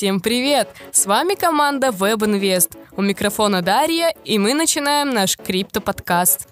Всем привет! С вами команда WebInvest. У микрофона Дарья, и мы начинаем наш крипто-подкаст.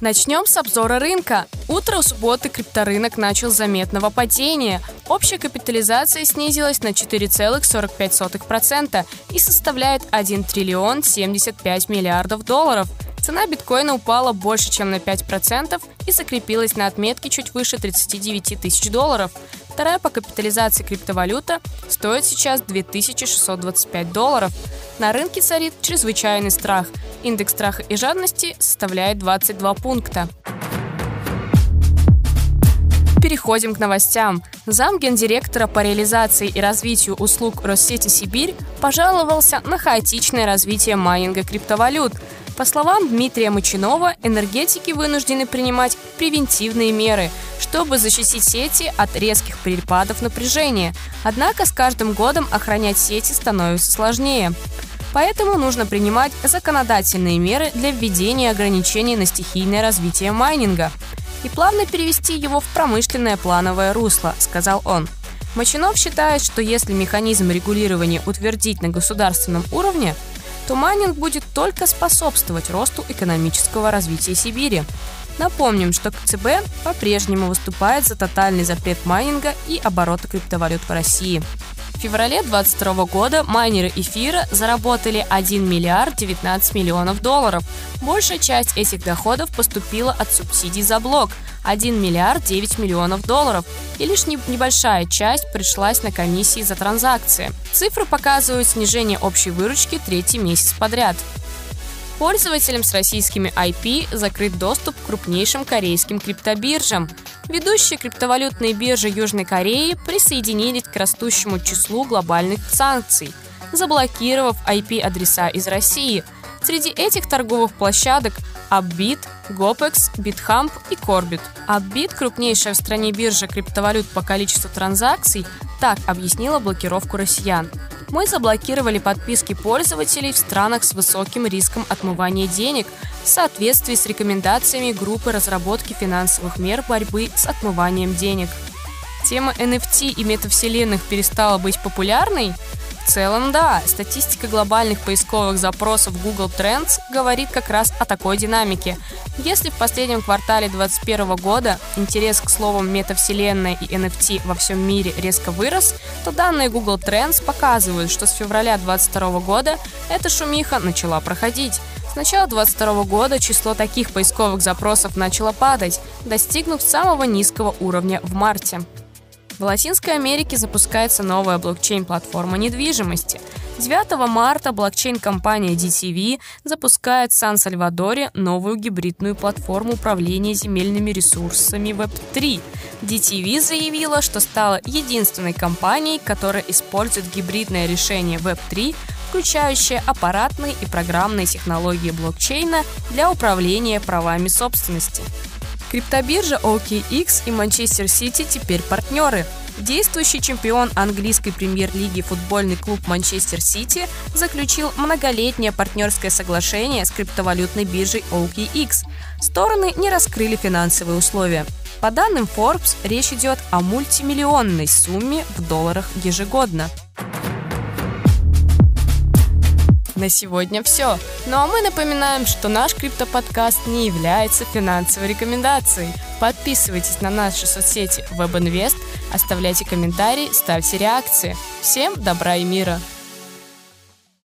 Начнем с обзора рынка. Утро у субботы крипторынок начал заметного падения. Общая капитализация снизилась на 4,45% и составляет 1 триллион 75 миллиардов долларов. Цена биткоина упала больше, чем на 5% и закрепилась на отметке чуть выше 39 тысяч долларов. Вторая по капитализации криптовалюта стоит сейчас 2625 долларов. На рынке царит чрезвычайный страх. Индекс страха и жадности составляет 22 пункта. Переходим к новостям. Зам гендиректора по реализации и развитию услуг Россети Сибирь пожаловался на хаотичное развитие майнинга криптовалют – по словам Дмитрия Мочинова, энергетики вынуждены принимать превентивные меры, чтобы защитить сети от резких перепадов напряжения. Однако с каждым годом охранять сети становится сложнее. Поэтому нужно принимать законодательные меры для введения ограничений на стихийное развитие майнинга и плавно перевести его в промышленное плановое русло, сказал он. Мочинов считает, что если механизм регулирования утвердить на государственном уровне, то майнинг будет только способствовать росту экономического развития Сибири. Напомним, что КЦБ по-прежнему выступает за тотальный запрет майнинга и оборота криптовалют в России. Феврале 2022 года майнеры эфира заработали 1 миллиард 19 миллионов долларов. Большая часть этих доходов поступила от субсидий за блок – 1 миллиард 9 миллионов долларов, и лишь небольшая часть пришлась на комиссии за транзакции. Цифры показывают снижение общей выручки третий месяц подряд. Пользователям с российскими IP закрыт доступ к крупнейшим корейским криптобиржам. Ведущие криптовалютные биржи Южной Кореи присоединились к растущему числу глобальных санкций, заблокировав IP-адреса из России. Среди этих торговых площадок Upbit, Gopex, BitHump и Corbit. Upbit, крупнейшая в стране биржа криптовалют по количеству транзакций, так объяснила блокировку россиян. Мы заблокировали подписки пользователей в странах с высоким риском отмывания денег в соответствии с рекомендациями группы разработки финансовых мер борьбы с отмыванием денег. Тема NFT и метавселенных перестала быть популярной? В целом, да, статистика глобальных поисковых запросов Google Trends говорит как раз о такой динамике. Если в последнем квартале 2021 года интерес к словам метавселенная и NFT во всем мире резко вырос, то данные Google Trends показывают, что с февраля 2022 года эта шумиха начала проходить. С начала 2022 года число таких поисковых запросов начало падать, достигнув самого низкого уровня в марте. В Латинской Америке запускается новая блокчейн-платформа недвижимости. 9 марта блокчейн-компания DTV запускает в Сан-Сальвадоре новую гибридную платформу управления земельными ресурсами Web3. DTV заявила, что стала единственной компанией, которая использует гибридное решение Web3 включающее аппаратные и программные технологии блокчейна для управления правами собственности. Криптобиржа OKX и Манчестер Сити теперь партнеры. Действующий чемпион английской премьер-лиги футбольный клуб Манчестер Сити заключил многолетнее партнерское соглашение с криптовалютной биржей OKX. Стороны не раскрыли финансовые условия. По данным Forbes, речь идет о мультимиллионной сумме в долларах ежегодно. На сегодня все. Ну а мы напоминаем, что наш криптоподкаст не является финансовой рекомендацией. Подписывайтесь на наши соцсети WebInvest, оставляйте комментарии, ставьте реакции. Всем добра и мира!